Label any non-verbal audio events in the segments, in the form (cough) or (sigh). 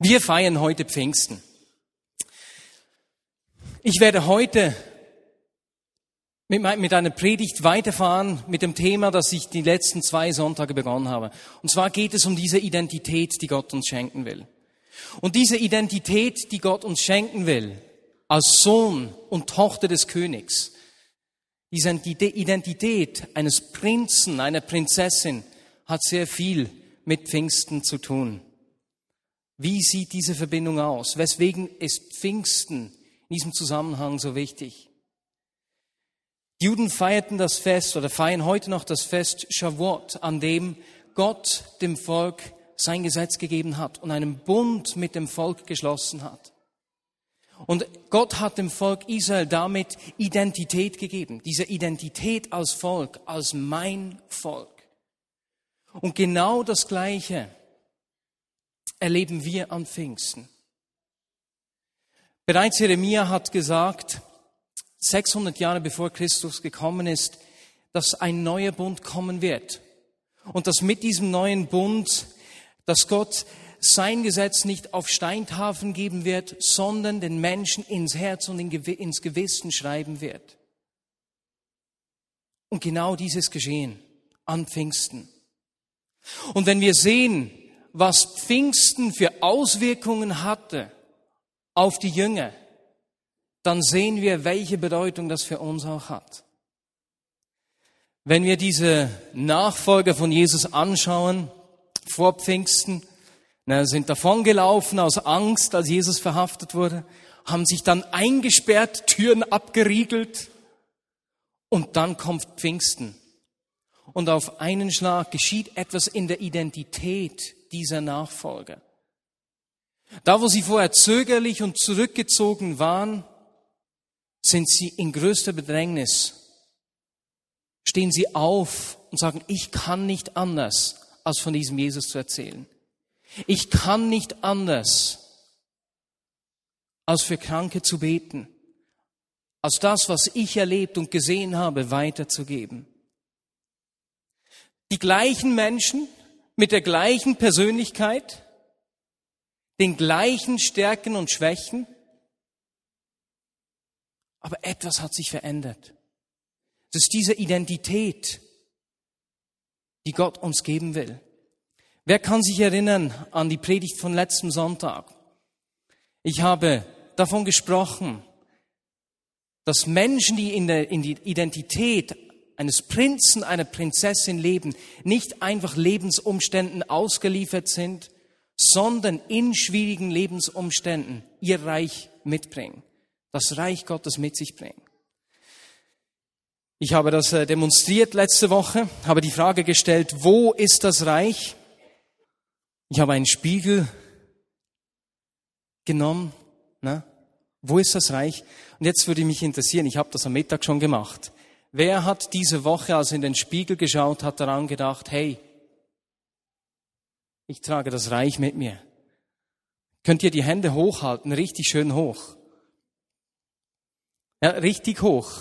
Wir feiern heute Pfingsten. Ich werde heute mit, mit einer Predigt weiterfahren mit dem Thema, das ich die letzten zwei Sonntage begonnen habe. Und zwar geht es um diese Identität, die Gott uns schenken will. Und diese Identität, die Gott uns schenken will, als Sohn und Tochter des Königs, diese Identität eines Prinzen, einer Prinzessin, hat sehr viel mit Pfingsten zu tun. Wie sieht diese Verbindung aus? Weswegen ist Pfingsten in diesem Zusammenhang so wichtig? Juden feierten das Fest oder feiern heute noch das Fest Shavuot, an dem Gott dem Volk sein Gesetz gegeben hat und einen Bund mit dem Volk geschlossen hat. Und Gott hat dem Volk Israel damit Identität gegeben, diese Identität als Volk, als mein Volk. Und genau das Gleiche erleben wir an Pfingsten. Bereits Jeremia hat gesagt, 600 Jahre bevor Christus gekommen ist, dass ein neuer Bund kommen wird. Und dass mit diesem neuen Bund, dass Gott sein Gesetz nicht auf Steintafeln geben wird, sondern den Menschen ins Herz und ins Gewissen schreiben wird. Und genau dieses geschehen an Pfingsten. Und wenn wir sehen, was Pfingsten für Auswirkungen hatte auf die Jünger, dann sehen wir, welche Bedeutung das für uns auch hat. Wenn wir diese Nachfolger von Jesus anschauen, vor Pfingsten, na, sind davongelaufen aus Angst, als Jesus verhaftet wurde, haben sich dann eingesperrt, Türen abgeriegelt und dann kommt Pfingsten. Und auf einen Schlag geschieht etwas in der Identität dieser Nachfolger. Da, wo sie vorher zögerlich und zurückgezogen waren, sind sie in größter Bedrängnis. Stehen sie auf und sagen, ich kann nicht anders, als von diesem Jesus zu erzählen. Ich kann nicht anders, als für Kranke zu beten, als das, was ich erlebt und gesehen habe, weiterzugeben. Die gleichen Menschen, mit der gleichen Persönlichkeit, den gleichen Stärken und Schwächen, aber etwas hat sich verändert. Das ist diese Identität, die Gott uns geben will. Wer kann sich erinnern an die Predigt von letztem Sonntag? Ich habe davon gesprochen, dass Menschen, die in der Identität eines Prinzen, einer Prinzessin leben, nicht einfach Lebensumständen ausgeliefert sind, sondern in schwierigen Lebensumständen ihr Reich mitbringen, das Reich Gottes mit sich bringen. Ich habe das äh, demonstriert letzte Woche, habe die Frage gestellt, wo ist das Reich? Ich habe einen Spiegel genommen, ne? wo ist das Reich? Und jetzt würde mich interessieren, ich habe das am Mittag schon gemacht. Wer hat diese Woche, als er in den Spiegel geschaut hat, daran gedacht, hey, ich trage das Reich mit mir? Könnt ihr die Hände hochhalten, richtig schön hoch? Ja, richtig hoch.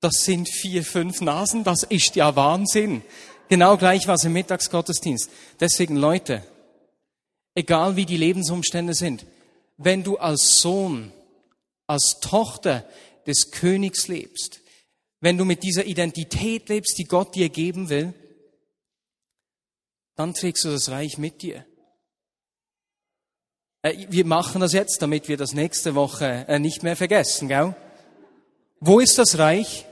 Das sind vier, fünf Nasen, das ist ja Wahnsinn. Genau gleich was im Mittagsgottesdienst. Deswegen, Leute, egal wie die Lebensumstände sind, wenn du als Sohn, als Tochter des Königs lebst, wenn du mit dieser Identität lebst, die Gott dir geben will, dann trägst du das Reich mit dir. Äh, wir machen das jetzt, damit wir das nächste Woche äh, nicht mehr vergessen, gell? Wo ist das Reich?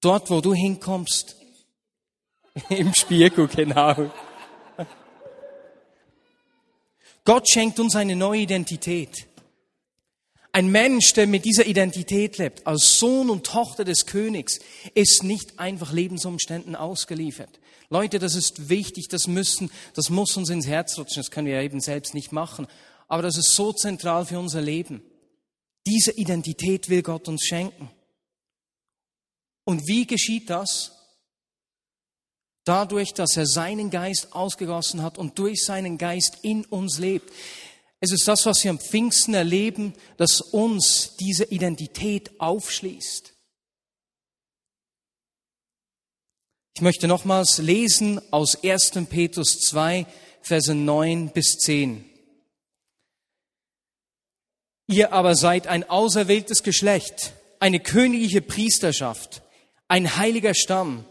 Dort, wo du hinkommst. (laughs) Im Spiegel, genau. Gott schenkt uns eine neue Identität. Ein Mensch, der mit dieser Identität lebt, als Sohn und Tochter des Königs, ist nicht einfach Lebensumständen ausgeliefert. Leute, das ist wichtig, das müssen, das muss uns ins Herz rutschen, das können wir eben selbst nicht machen. Aber das ist so zentral für unser Leben. Diese Identität will Gott uns schenken. Und wie geschieht das? Dadurch, dass er seinen Geist ausgegossen hat und durch seinen Geist in uns lebt. Es ist das, was wir am Pfingsten erleben, das uns diese Identität aufschließt. Ich möchte nochmals lesen aus 1. Petrus 2, Verse 9 bis 10. Ihr aber seid ein auserwähltes Geschlecht, eine königliche Priesterschaft, ein heiliger Stamm,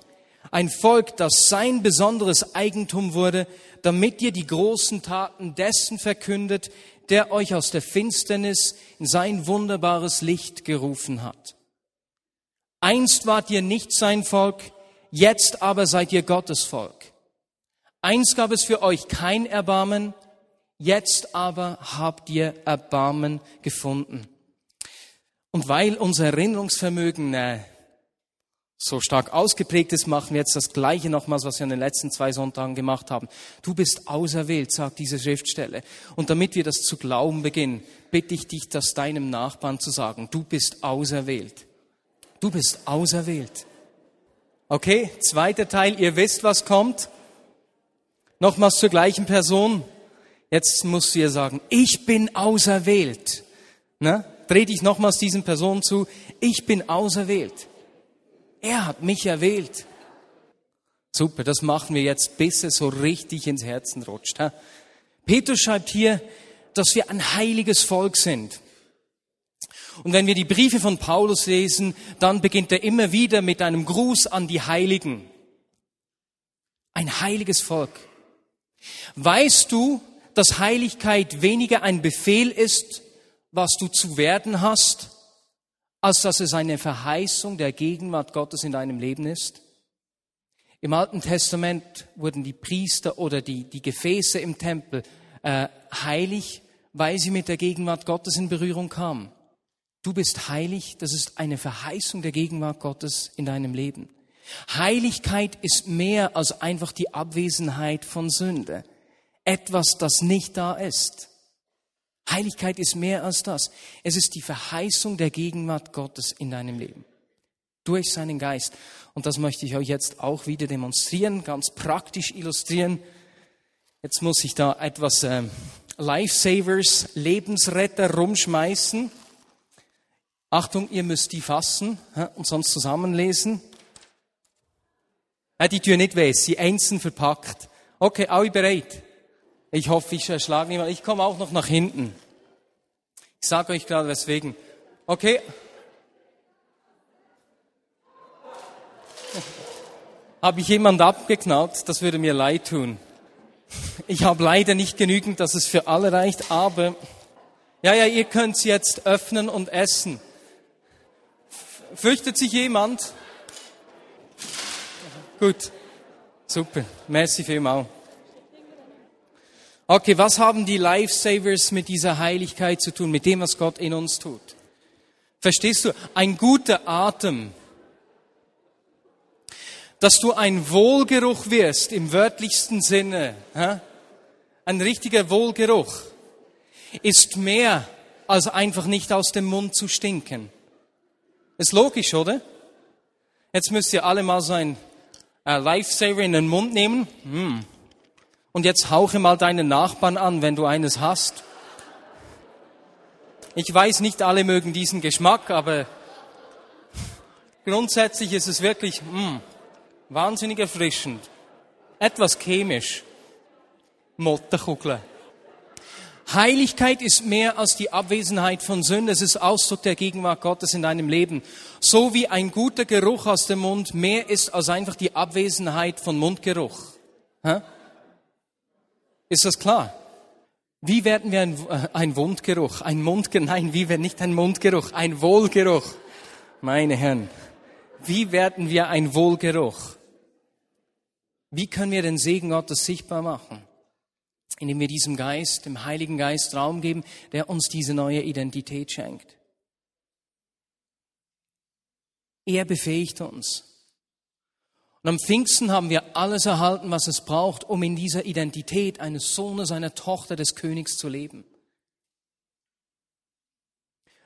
ein Volk, das sein besonderes Eigentum wurde, damit ihr die großen Taten dessen verkündet, der euch aus der Finsternis in sein wunderbares Licht gerufen hat. Einst wart ihr nicht sein Volk, jetzt aber seid ihr Gottes Volk. Einst gab es für euch kein Erbarmen, jetzt aber habt ihr Erbarmen gefunden. Und weil unser Erinnerungsvermögen äh, so stark ausgeprägt ist, machen wir jetzt das Gleiche nochmals, was wir in den letzten zwei Sonntagen gemacht haben. Du bist auserwählt, sagt diese Schriftstelle. Und damit wir das zu glauben beginnen, bitte ich dich, das deinem Nachbarn zu sagen. Du bist auserwählt. Du bist auserwählt. Okay, zweiter Teil, ihr wisst, was kommt. Nochmals zur gleichen Person. Jetzt musst du ihr sagen, ich bin auserwählt. Ne? Dreh dich nochmals diesen Person zu, ich bin auserwählt. Er hat mich erwählt. Super, das machen wir jetzt, bis es so richtig ins Herzen rutscht. Ha? Petrus schreibt hier, dass wir ein heiliges Volk sind. Und wenn wir die Briefe von Paulus lesen, dann beginnt er immer wieder mit einem Gruß an die Heiligen. Ein heiliges Volk. Weißt du, dass Heiligkeit weniger ein Befehl ist, was du zu werden hast, als dass es eine Verheißung der Gegenwart Gottes in deinem Leben ist? Im Alten Testament wurden die Priester oder die, die Gefäße im Tempel äh, heilig, weil sie mit der Gegenwart Gottes in Berührung kamen. Du bist heilig, das ist eine Verheißung der Gegenwart Gottes in deinem Leben. Heiligkeit ist mehr als einfach die Abwesenheit von Sünde. Etwas, das nicht da ist. Heiligkeit ist mehr als das. Es ist die Verheißung der Gegenwart Gottes in deinem Leben. Durch seinen Geist. Und das möchte ich euch jetzt auch wieder demonstrieren, ganz praktisch illustrieren. Jetzt muss ich da etwas äh, Lifesavers, Lebensretter rumschmeißen. Achtung, ihr müsst die fassen und sonst zusammenlesen. die Tür nicht weh, sie einzeln verpackt. Okay, alle bereit? Ich hoffe, ich schlage niemand. Ich komme auch noch nach hinten. Ich sage euch gerade weswegen. Okay. (laughs) Habe ich jemand abgeknallt? Das würde mir leid tun. (laughs) Ich habe leider nicht genügend, dass es für alle reicht, aber ja, ja, ihr könnt es jetzt öffnen und essen. Fürchtet sich jemand? Gut. Super. Merci vielmals. Okay, was haben die Lifesavers mit dieser Heiligkeit zu tun, mit dem, was Gott in uns tut? Verstehst du? Ein guter Atem. Dass du ein Wohlgeruch wirst im wörtlichsten Sinne. Hä? Ein richtiger Wohlgeruch ist mehr als einfach nicht aus dem Mund zu stinken. Ist logisch, oder? Jetzt müsst ihr alle mal so ein äh, Lifesaver in den Mund nehmen. Hm. Und jetzt hauche mal deinen Nachbarn an, wenn du eines hast. Ich weiß, nicht alle mögen diesen Geschmack, aber grundsätzlich ist es wirklich mh, hm, wahnsinnig erfrischend. Etwas chemisch. Mottenkugel. Heiligkeit ist mehr als die Abwesenheit von Sünde. Es ist Ausdruck der Gegenwart Gottes in deinem Leben. So wie ein guter Geruch aus dem Mund mehr ist als einfach die Abwesenheit von Mundgeruch. Hä? Ist das klar? Wie werden wir ein, äh, ein Wundgeruch, ein Mundgeruch, nein, wie werden nicht ein Mundgeruch, ein Wohlgeruch. Meine Herren, wie werden wir ein Wohlgeruch? Wie können wir den Segen Gottes sichtbar machen? Indem wir diesem Geist, dem Heiligen Geist Raum geben, der uns diese neue Identität schenkt. Er befähigt uns. Und am Pfingsten haben wir alles erhalten, was es braucht, um in dieser Identität eines Sohnes, einer Tochter des Königs zu leben.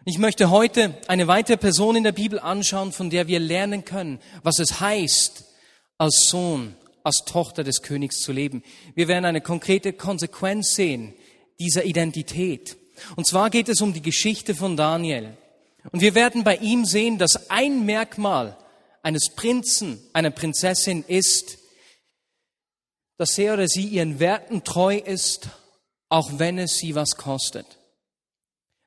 Ich möchte heute eine weitere Person in der Bibel anschauen, von der wir lernen können, was es heißt, als Sohn, als Tochter des Königs zu leben. Wir werden eine konkrete Konsequenz sehen dieser Identität. Und zwar geht es um die Geschichte von Daniel. Und wir werden bei ihm sehen, dass ein Merkmal eines Prinzen, einer Prinzessin ist, dass er oder sie ihren Werten treu ist, auch wenn es sie was kostet.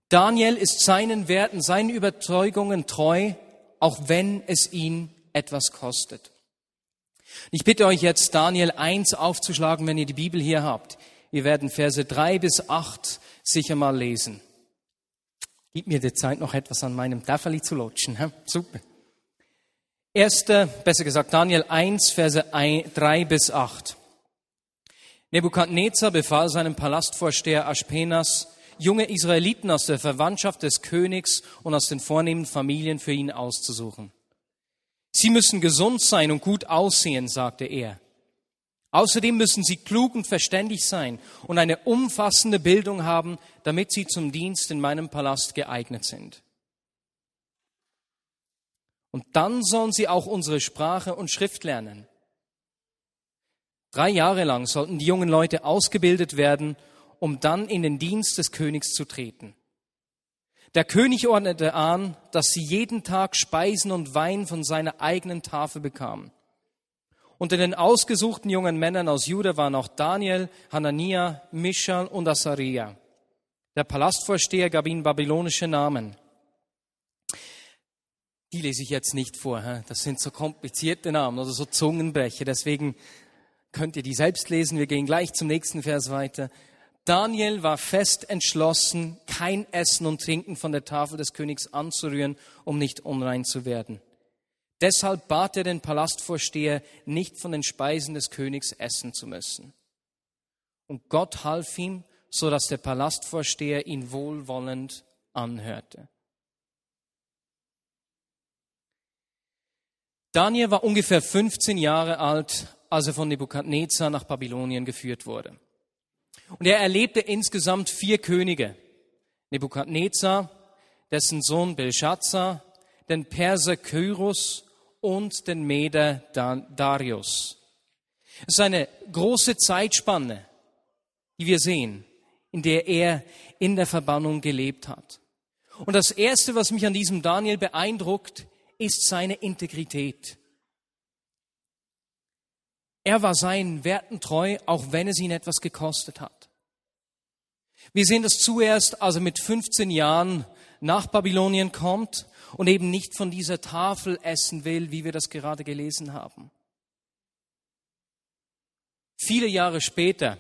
Daniel ist seinen Werten, seinen Überzeugungen treu, auch wenn es ihn etwas kostet. Ich bitte euch jetzt, Daniel 1 aufzuschlagen, wenn ihr die Bibel hier habt. Wir werden Verse 3 bis 8 sicher mal lesen. Gib mir die Zeit, noch etwas an meinem Tafeli zu lutschen. He? Super. Erster, besser gesagt Daniel 1, Verse 3 bis 8. Nebukadnezar befahl seinem Palastvorsteher Aspenas, junge Israeliten aus der Verwandtschaft des Königs und aus den vornehmen Familien für ihn auszusuchen. Sie müssen gesund sein und gut aussehen, sagte er. Außerdem müssen sie klug und verständig sein und eine umfassende Bildung haben, damit sie zum Dienst in meinem Palast geeignet sind. Und dann sollen sie auch unsere Sprache und Schrift lernen. Drei Jahre lang sollten die jungen Leute ausgebildet werden, um dann in den Dienst des Königs zu treten. Der König ordnete an, dass sie jeden Tag Speisen und Wein von seiner eigenen Tafel bekamen. Unter den ausgesuchten jungen Männern aus Juda waren auch Daniel, Hanania, Mischal und Asaria. Der Palastvorsteher gab ihnen babylonische Namen. Die lese ich jetzt nicht vor. Das sind so komplizierte Namen oder so Zungenbrecher. Deswegen könnt ihr die selbst lesen. Wir gehen gleich zum nächsten Vers weiter. Daniel war fest entschlossen, kein Essen und Trinken von der Tafel des Königs anzurühren, um nicht unrein zu werden. Deshalb bat er den Palastvorsteher, nicht von den Speisen des Königs essen zu müssen. Und Gott half ihm, so dass der Palastvorsteher ihn wohlwollend anhörte. Daniel war ungefähr 15 Jahre alt, als er von Nebukadnezar nach Babylonien geführt wurde. Und er erlebte insgesamt vier Könige. Nebukadnezar, dessen Sohn Belshazzar, den Perser Kyros und den Meder Darius. Es ist eine große Zeitspanne, die wir sehen, in der er in der Verbannung gelebt hat. Und das Erste, was mich an diesem Daniel beeindruckt, ist seine Integrität. Er war seinen Werten treu, auch wenn es ihn etwas gekostet hat. Wir sehen das zuerst, als er mit 15 Jahren nach Babylonien kommt und eben nicht von dieser Tafel essen will, wie wir das gerade gelesen haben. Viele Jahre später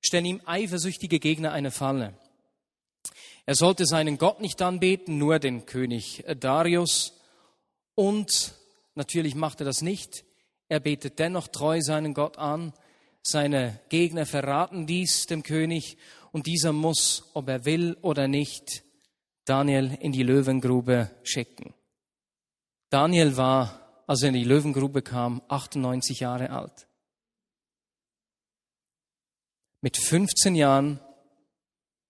stellen ihm eifersüchtige Gegner eine Falle. Er sollte seinen Gott nicht anbeten, nur den König Darius. Und natürlich macht er das nicht. Er betet dennoch treu seinen Gott an. Seine Gegner verraten dies dem König und dieser muss, ob er will oder nicht, Daniel in die Löwengrube schicken. Daniel war, als er in die Löwengrube kam, 98 Jahre alt. Mit 15 Jahren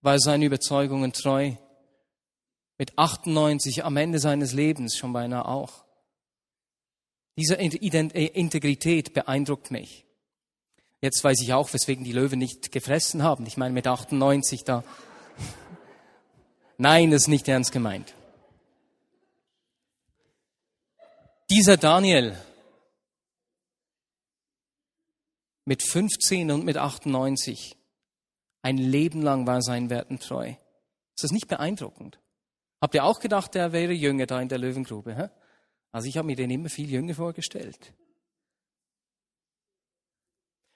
war er seinen Überzeugungen treu. Mit 98 am Ende seines Lebens schon beinahe auch. Diese äh, Integrität beeindruckt mich. Jetzt weiß ich auch, weswegen die Löwen nicht gefressen haben. Ich meine, mit 98 da. Nein, das ist nicht ernst gemeint. Dieser Daniel mit 15 und mit 98, ein Leben lang war sein Werten treu. Ist das nicht beeindruckend? Habt ihr auch gedacht, er wäre jünger da in der Löwengrube? Hä? Also ich habe mir den immer viel jünger vorgestellt.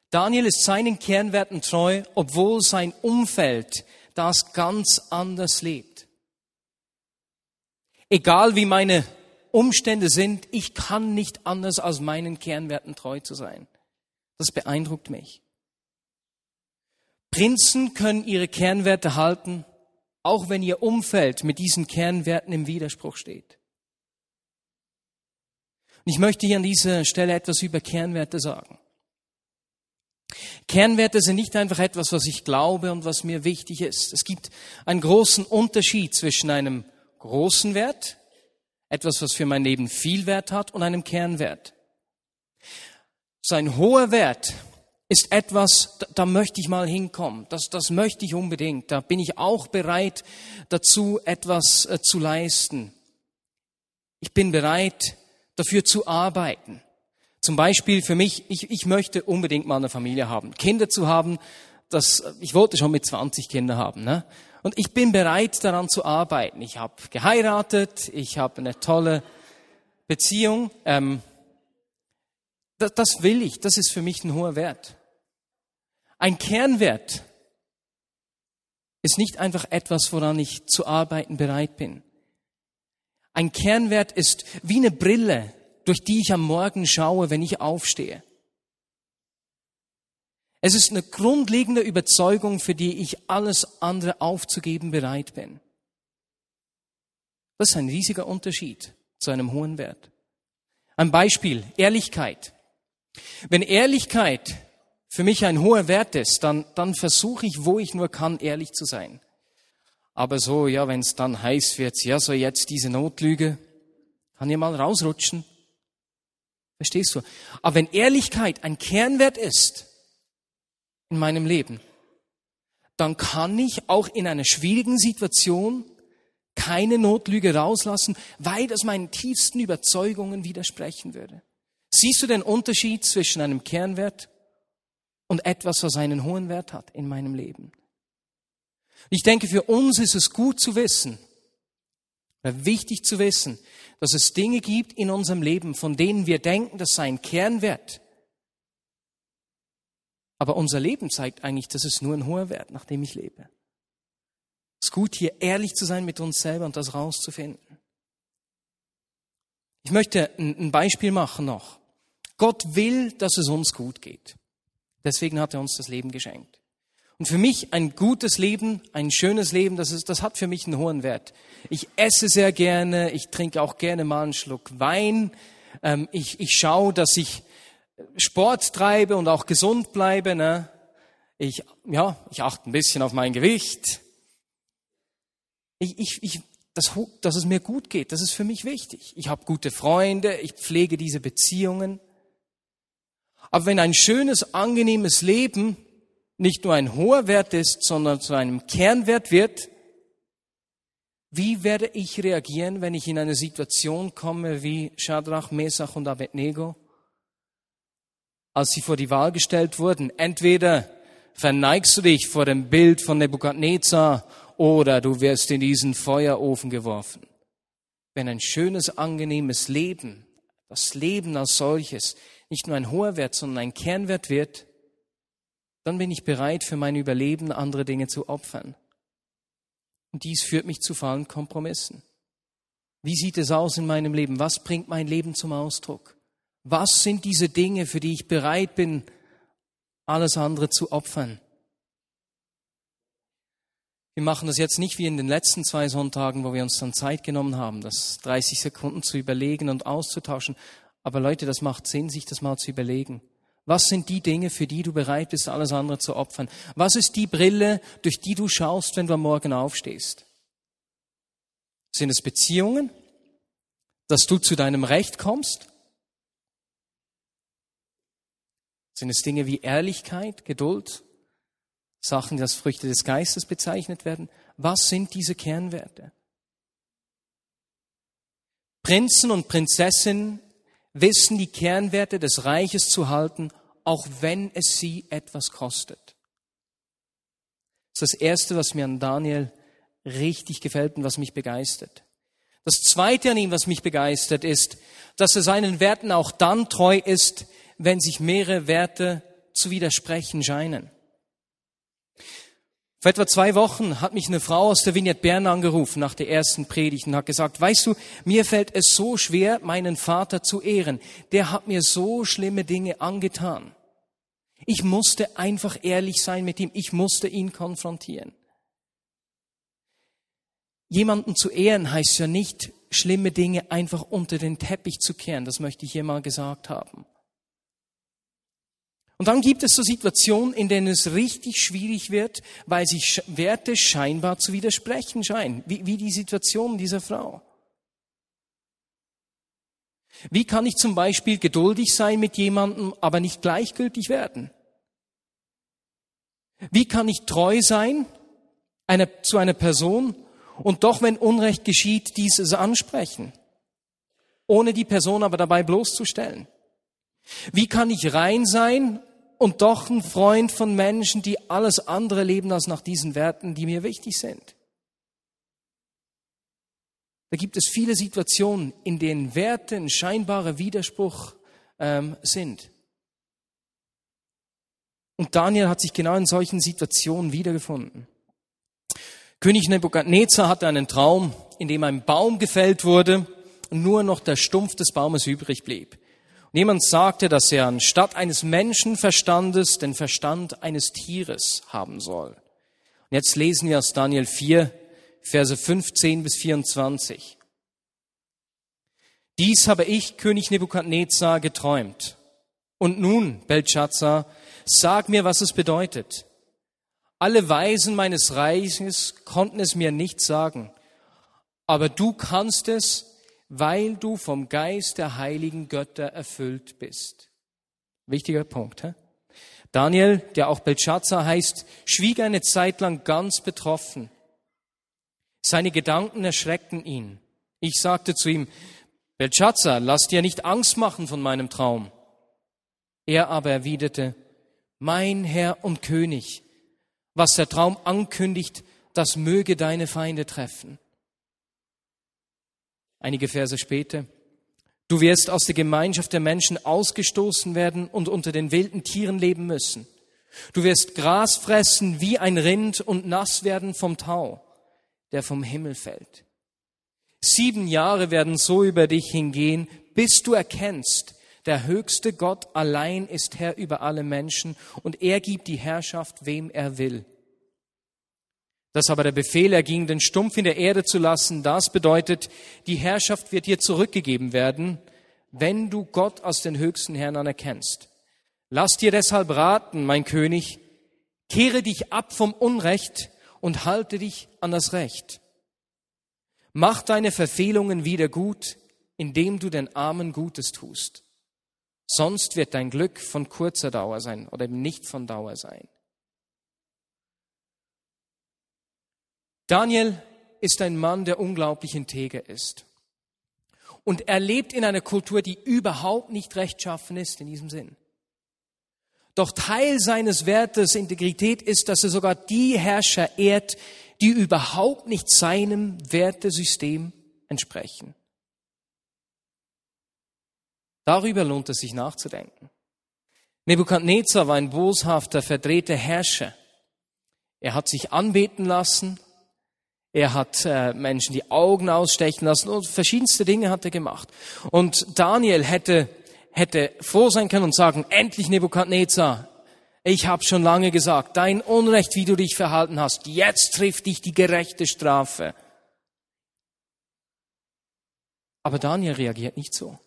Daniel ist seinen Kernwerten treu, obwohl sein Umfeld das ganz anders lebt. Egal wie meine Umstände sind, ich kann nicht anders als meinen Kernwerten treu zu sein. Das beeindruckt mich. Prinzen können ihre Kernwerte halten, auch wenn ihr Umfeld mit diesen Kernwerten im Widerspruch steht. Und ich möchte hier an dieser Stelle etwas über Kernwerte sagen. Kernwerte sind nicht einfach etwas, was ich glaube und was mir wichtig ist. Es gibt einen großen Unterschied zwischen einem großen Wert, etwas, was für mein Leben viel Wert hat, und einem Kernwert. Sein hoher Wert ist etwas, da, möchte ich mal hinkommen. Das, das möchte ich unbedingt. Da bin ich auch bereit dazu, etwas äh, zu leisten. Ich bin bereit, dafür zu arbeiten. Zum Beispiel für mich, ich, ich möchte unbedingt mal eine Familie haben. Kinder zu haben, das, ich wollte schon mit 20 Kinder haben. Ne? Und ich bin bereit daran zu arbeiten. Ich habe geheiratet, ich habe eine tolle Beziehung. Ähm, das, das will ich, das ist für mich ein hoher Wert. Ein Kernwert ist nicht einfach etwas, woran ich zu arbeiten bereit bin. Ein Kernwert ist wie eine Brille, durch die ich am Morgen schaue, wenn ich aufstehe. Es ist eine grundlegende Überzeugung, für die ich alles andere aufzugeben bereit bin. Das ist ein riesiger Unterschied zu einem hohen Wert. Ein Beispiel, Ehrlichkeit. Wenn Ehrlichkeit für mich ein hoher Wert ist, dann, dann versuche ich, wo ich nur kann, ehrlich zu sein. Aber so, ja, wenn es dann heiß wird, ja, so jetzt diese Notlüge, kann ja mal rausrutschen. Verstehst du? Aber wenn Ehrlichkeit ein Kernwert ist in meinem Leben, dann kann ich auch in einer schwierigen Situation keine Notlüge rauslassen, weil das meinen tiefsten Überzeugungen widersprechen würde. Siehst du den Unterschied zwischen einem Kernwert und etwas, was einen hohen Wert hat in meinem Leben? Ich denke, für uns ist es gut zu wissen, wichtig zu wissen, dass es Dinge gibt in unserem Leben, von denen wir denken, das sei ein Kernwert. Aber unser Leben zeigt eigentlich, dass es nur ein hoher Wert, nach dem ich lebe. Es ist gut, hier ehrlich zu sein mit uns selber und das rauszufinden. Ich möchte ein Beispiel machen noch. Gott will, dass es uns gut geht. Deswegen hat er uns das Leben geschenkt. Und für mich ein gutes Leben, ein schönes Leben, das, ist, das hat für mich einen hohen Wert. Ich esse sehr gerne, ich trinke auch gerne mal einen Schluck Wein. Ähm, ich, ich schaue, dass ich Sport treibe und auch gesund bleibe. Ne? Ich, ja, ich achte ein bisschen auf mein Gewicht. Ich, ich, ich, das, dass es mir gut geht, das ist für mich wichtig. Ich habe gute Freunde, ich pflege diese Beziehungen. Aber wenn ein schönes, angenehmes Leben nicht nur ein hoher Wert ist, sondern zu einem Kernwert wird, wie werde ich reagieren, wenn ich in eine Situation komme wie Shadrach, Mesach und Abednego? Als sie vor die Wahl gestellt wurden, entweder verneigst du dich vor dem Bild von Nebukadnezar oder du wirst in diesen Feuerofen geworfen. Wenn ein schönes, angenehmes Leben, das Leben als solches, nicht nur ein hoher Wert, sondern ein Kernwert wird, dann bin ich bereit, für mein Überleben andere Dinge zu opfern. Und dies führt mich zu faulen Kompromissen. Wie sieht es aus in meinem Leben? Was bringt mein Leben zum Ausdruck? Was sind diese Dinge, für die ich bereit bin, alles andere zu opfern? Wir machen das jetzt nicht wie in den letzten zwei Sonntagen, wo wir uns dann Zeit genommen haben, das 30 Sekunden zu überlegen und auszutauschen. Aber Leute, das macht Sinn, sich das mal zu überlegen. Was sind die Dinge, für die du bereit bist, alles andere zu opfern? Was ist die Brille, durch die du schaust, wenn du am Morgen aufstehst? Sind es Beziehungen, dass du zu deinem Recht kommst? Sind es Dinge wie Ehrlichkeit, Geduld, Sachen, die als Früchte des Geistes bezeichnet werden? Was sind diese Kernwerte? Prinzen und Prinzessinnen wissen die Kernwerte des Reiches zu halten auch wenn es sie etwas kostet. Das ist das Erste, was mir an Daniel richtig gefällt und was mich begeistert. Das Zweite an ihm, was mich begeistert, ist, dass er seinen Werten auch dann treu ist, wenn sich mehrere Werte zu widersprechen scheinen. Vor etwa zwei Wochen hat mich eine Frau aus der Vignette Bern angerufen nach der ersten Predigt und hat gesagt, weißt du, mir fällt es so schwer, meinen Vater zu ehren. Der hat mir so schlimme Dinge angetan. Ich musste einfach ehrlich sein mit ihm. Ich musste ihn konfrontieren. Jemanden zu ehren heißt ja nicht, schlimme Dinge einfach unter den Teppich zu kehren. Das möchte ich hier mal gesagt haben. Und dann gibt es so Situationen, in denen es richtig schwierig wird, weil sich Werte scheinbar zu widersprechen scheinen, wie, wie die Situation dieser Frau. Wie kann ich zum Beispiel geduldig sein mit jemandem, aber nicht gleichgültig werden? Wie kann ich treu sein einer, zu einer Person und doch, wenn Unrecht geschieht, dieses ansprechen, ohne die Person aber dabei bloßzustellen? Wie kann ich rein sein und doch ein Freund von Menschen, die alles andere leben als nach diesen Werten, die mir wichtig sind? Da gibt es viele Situationen, in denen Werte ein scheinbarer Widerspruch ähm, sind. Und Daniel hat sich genau in solchen Situationen wiedergefunden. König Nebukadnezar hatte einen Traum, in dem ein Baum gefällt wurde und nur noch der Stumpf des Baumes übrig blieb. Und jemand sagte, dass er anstatt eines Menschenverstandes den Verstand eines Tieres haben soll. Und jetzt lesen wir aus Daniel 4, Verse 15 bis 24. Dies habe ich, König Nebukadnezar, geträumt. Und nun, Belshazzar, sag mir, was es bedeutet. Alle Weisen meines Reiches konnten es mir nicht sagen, aber du kannst es, weil du vom Geist der heiligen Götter erfüllt bist. Wichtiger Punkt. Hä? Daniel, der auch Belshazzar heißt, schwieg eine Zeit lang ganz betroffen. Seine Gedanken erschreckten ihn. Ich sagte zu ihm, Belshazzar, lass dir nicht Angst machen von meinem Traum. Er aber erwiderte, mein Herr und König, was der Traum ankündigt, das möge deine Feinde treffen. Einige Verse später, du wirst aus der Gemeinschaft der Menschen ausgestoßen werden und unter den wilden Tieren leben müssen. Du wirst Gras fressen wie ein Rind und nass werden vom Tau der vom Himmel fällt. Sieben Jahre werden so über dich hingehen, bis du erkennst, der höchste Gott allein ist Herr über alle Menschen und er gibt die Herrschaft, wem er will. Dass aber der Befehl erging, den Stumpf in der Erde zu lassen, das bedeutet, die Herrschaft wird dir zurückgegeben werden, wenn du Gott als den höchsten Herrn anerkennst. Lass dir deshalb raten, mein König, kehre dich ab vom Unrecht und halte dich an das Recht. Mach deine Verfehlungen wieder gut, indem du den Armen Gutes tust. Sonst wird dein Glück von kurzer Dauer sein oder eben nicht von Dauer sein. Daniel ist ein Mann, der unglaublich integer ist. Und er lebt in einer Kultur, die überhaupt nicht rechtschaffen ist in diesem Sinn. Doch Teil seines Wertes Integrität ist, dass er sogar die Herrscher ehrt, die überhaupt nicht seinem Wertesystem entsprechen. Darüber lohnt es sich nachzudenken. Nebukadnezar war ein boshafter, verdrehter Herrscher. Er hat sich anbeten lassen, er hat äh, Menschen die Augen ausstechen lassen und verschiedenste Dinge hat er gemacht. Und Daniel hätte hätte froh sein können und sagen, endlich Nebukadnezar, ich habe schon lange gesagt, dein Unrecht, wie du dich verhalten hast, jetzt trifft dich die gerechte Strafe. Aber Daniel reagiert nicht so.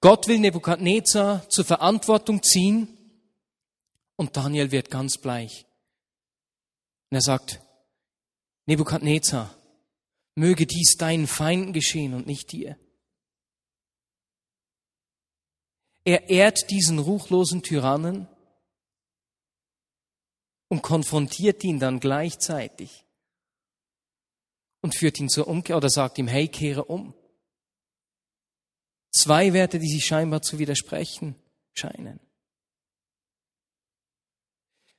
Gott will Nebukadnezar zur Verantwortung ziehen und Daniel wird ganz bleich. Und er sagt, Nebukadnezar, möge dies deinen Feinden geschehen und nicht dir. Er ehrt diesen ruchlosen Tyrannen und konfrontiert ihn dann gleichzeitig und führt ihn zur Umkehr oder sagt ihm, hey, kehre um. Zwei Werte, die sich scheinbar zu widersprechen scheinen.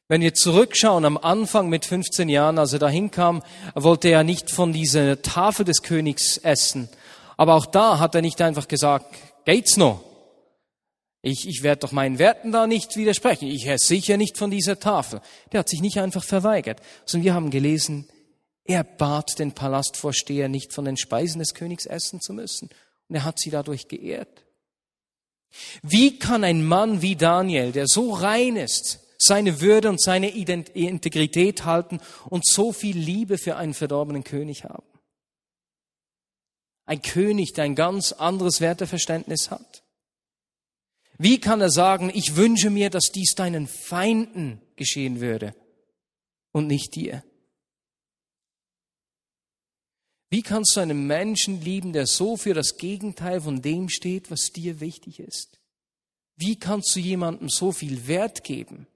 Wenn wir zurückschauen am Anfang mit 15 Jahren, als er dahin kam, wollte er nicht von dieser Tafel des Königs essen. Aber auch da hat er nicht einfach gesagt, geht's noch? Ich, ich werde doch meinen Werten da nicht widersprechen. Ich esse sicher nicht von dieser Tafel. Der hat sich nicht einfach verweigert, sondern wir haben gelesen, er bat den Palastvorsteher nicht von den Speisen des Königs essen zu müssen. Und er hat sie dadurch geehrt. Wie kann ein Mann wie Daniel, der so rein ist, seine Würde und seine Integrität halten und so viel Liebe für einen verdorbenen König haben? Ein König, der ein ganz anderes Werteverständnis hat. Wie kann er sagen, ich wünsche mir, dass dies deinen Feinden geschehen würde und nicht dir? Wie kannst du einen Menschen lieben, der so für das Gegenteil von dem steht, was dir wichtig ist? Wie kannst du jemandem so viel Wert geben,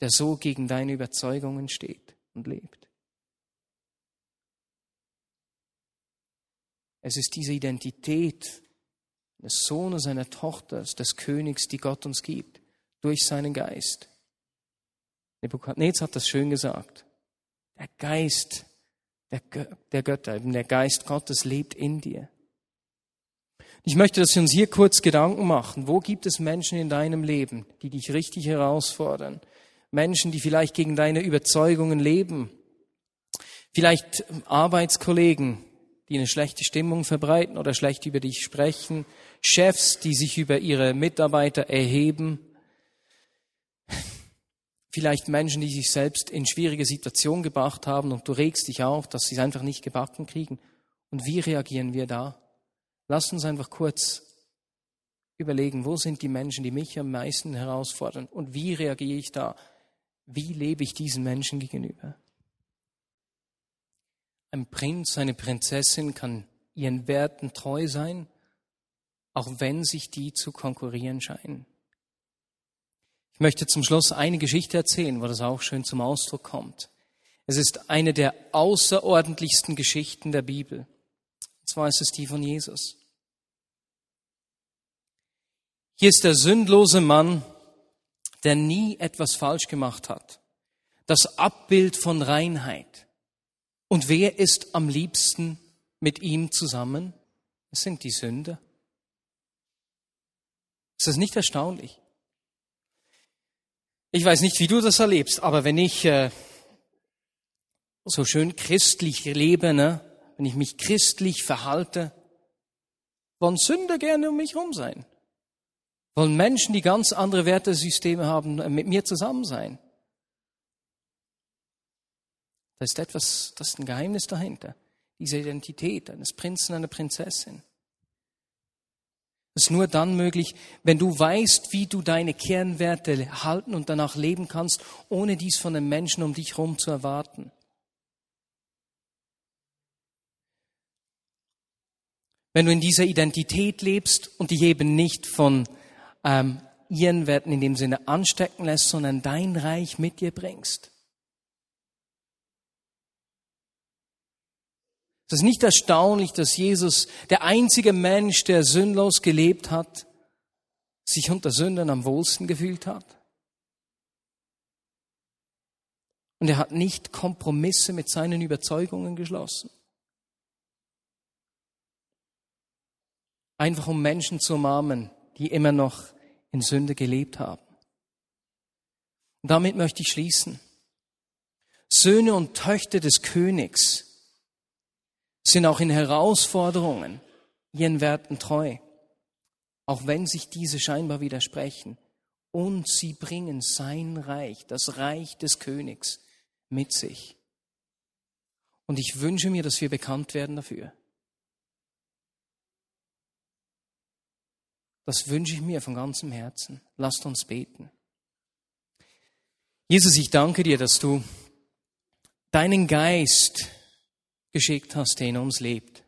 der so gegen deine Überzeugungen steht und lebt? Es ist diese Identität, des Sohnes, seiner Tochter, des Königs, die Gott uns gibt, durch seinen Geist. Nebukadnezar hat das schön gesagt. Der Geist der, der Götter, der Geist Gottes lebt in dir. Ich möchte, dass wir uns hier kurz Gedanken machen. Wo gibt es Menschen in deinem Leben, die dich richtig herausfordern? Menschen, die vielleicht gegen deine Überzeugungen leben. Vielleicht Arbeitskollegen, die eine schlechte Stimmung verbreiten oder schlecht über dich sprechen. Chefs, die sich über ihre Mitarbeiter erheben. Vielleicht Menschen, die sich selbst in schwierige Situationen gebracht haben und du regst dich auf, dass sie es einfach nicht gebacken kriegen. Und wie reagieren wir da? Lass uns einfach kurz überlegen, wo sind die Menschen, die mich am meisten herausfordern und wie reagiere ich da? Wie lebe ich diesen Menschen gegenüber? Ein Prinz, eine Prinzessin kann ihren Werten treu sein, auch wenn sich die zu konkurrieren scheinen. Ich möchte zum Schluss eine Geschichte erzählen, wo das auch schön zum Ausdruck kommt. Es ist eine der außerordentlichsten Geschichten der Bibel. Und zwar ist es die von Jesus. Hier ist der sündlose Mann, der nie etwas falsch gemacht hat. Das Abbild von Reinheit. Und wer ist am liebsten mit ihm zusammen? Es sind die Sünder. Ist das nicht erstaunlich? Ich weiß nicht, wie du das erlebst, aber wenn ich äh, so schön christlich lebe, ne, wenn ich mich christlich verhalte, wollen Sünder gerne um mich herum sein. Wollen Menschen, die ganz andere Wertesysteme haben, mit mir zusammen sein. Da ist etwas, das ist ein Geheimnis dahinter. Diese Identität eines Prinzen, einer Prinzessin. Das ist nur dann möglich, wenn du weißt, wie du deine Kernwerte halten und danach leben kannst, ohne dies von den Menschen um dich herum zu erwarten. Wenn du in dieser Identität lebst und dich eben nicht von ähm, ihren Werten in dem Sinne anstecken lässt, sondern dein Reich mit dir bringst. Es ist nicht erstaunlich, dass Jesus, der einzige Mensch, der sündlos gelebt hat, sich unter Sündern am wohlsten gefühlt hat. Und er hat nicht Kompromisse mit seinen Überzeugungen geschlossen. Einfach um Menschen zu umarmen, die immer noch in Sünde gelebt haben. Und damit möchte ich schließen. Söhne und Töchter des Königs sind auch in Herausforderungen ihren Werten treu, auch wenn sich diese scheinbar widersprechen. Und sie bringen sein Reich, das Reich des Königs, mit sich. Und ich wünsche mir, dass wir bekannt werden dafür. Das wünsche ich mir von ganzem Herzen. Lasst uns beten. Jesus, ich danke dir, dass du deinen Geist geschickt hast, der in uns lebt.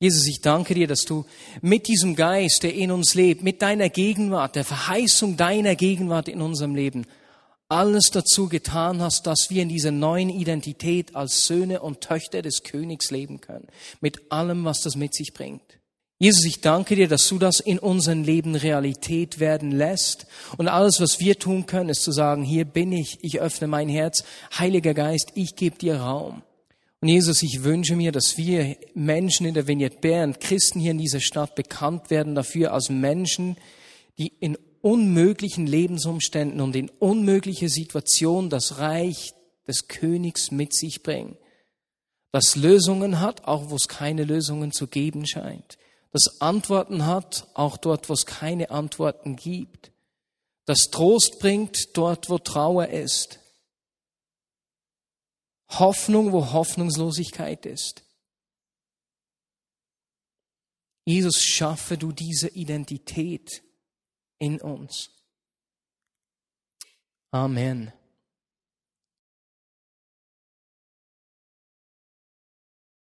Jesus, ich danke dir, dass du mit diesem Geist, der in uns lebt, mit deiner Gegenwart, der Verheißung deiner Gegenwart in unserem Leben, alles dazu getan hast, dass wir in dieser neuen Identität als Söhne und Töchter des Königs leben können. Mit allem, was das mit sich bringt. Jesus, ich danke dir, dass du das in unserem Leben Realität werden lässt. Und alles, was wir tun können, ist zu sagen, hier bin ich, ich öffne mein Herz. Heiliger Geist, ich gebe dir Raum. Und Jesus, ich wünsche mir, dass wir Menschen in der Vignette Bern, Christen hier in dieser Stadt bekannt werden dafür als Menschen, die in unmöglichen Lebensumständen und in unmögliche Situationen das Reich des Königs mit sich bringen. Das Lösungen hat, auch wo es keine Lösungen zu geben scheint. Das Antworten hat, auch dort, wo es keine Antworten gibt. Das Trost bringt dort, wo Trauer ist. Hoffnung, wo Hoffnungslosigkeit ist. Jesus, schaffe du diese Identität in uns. Amen.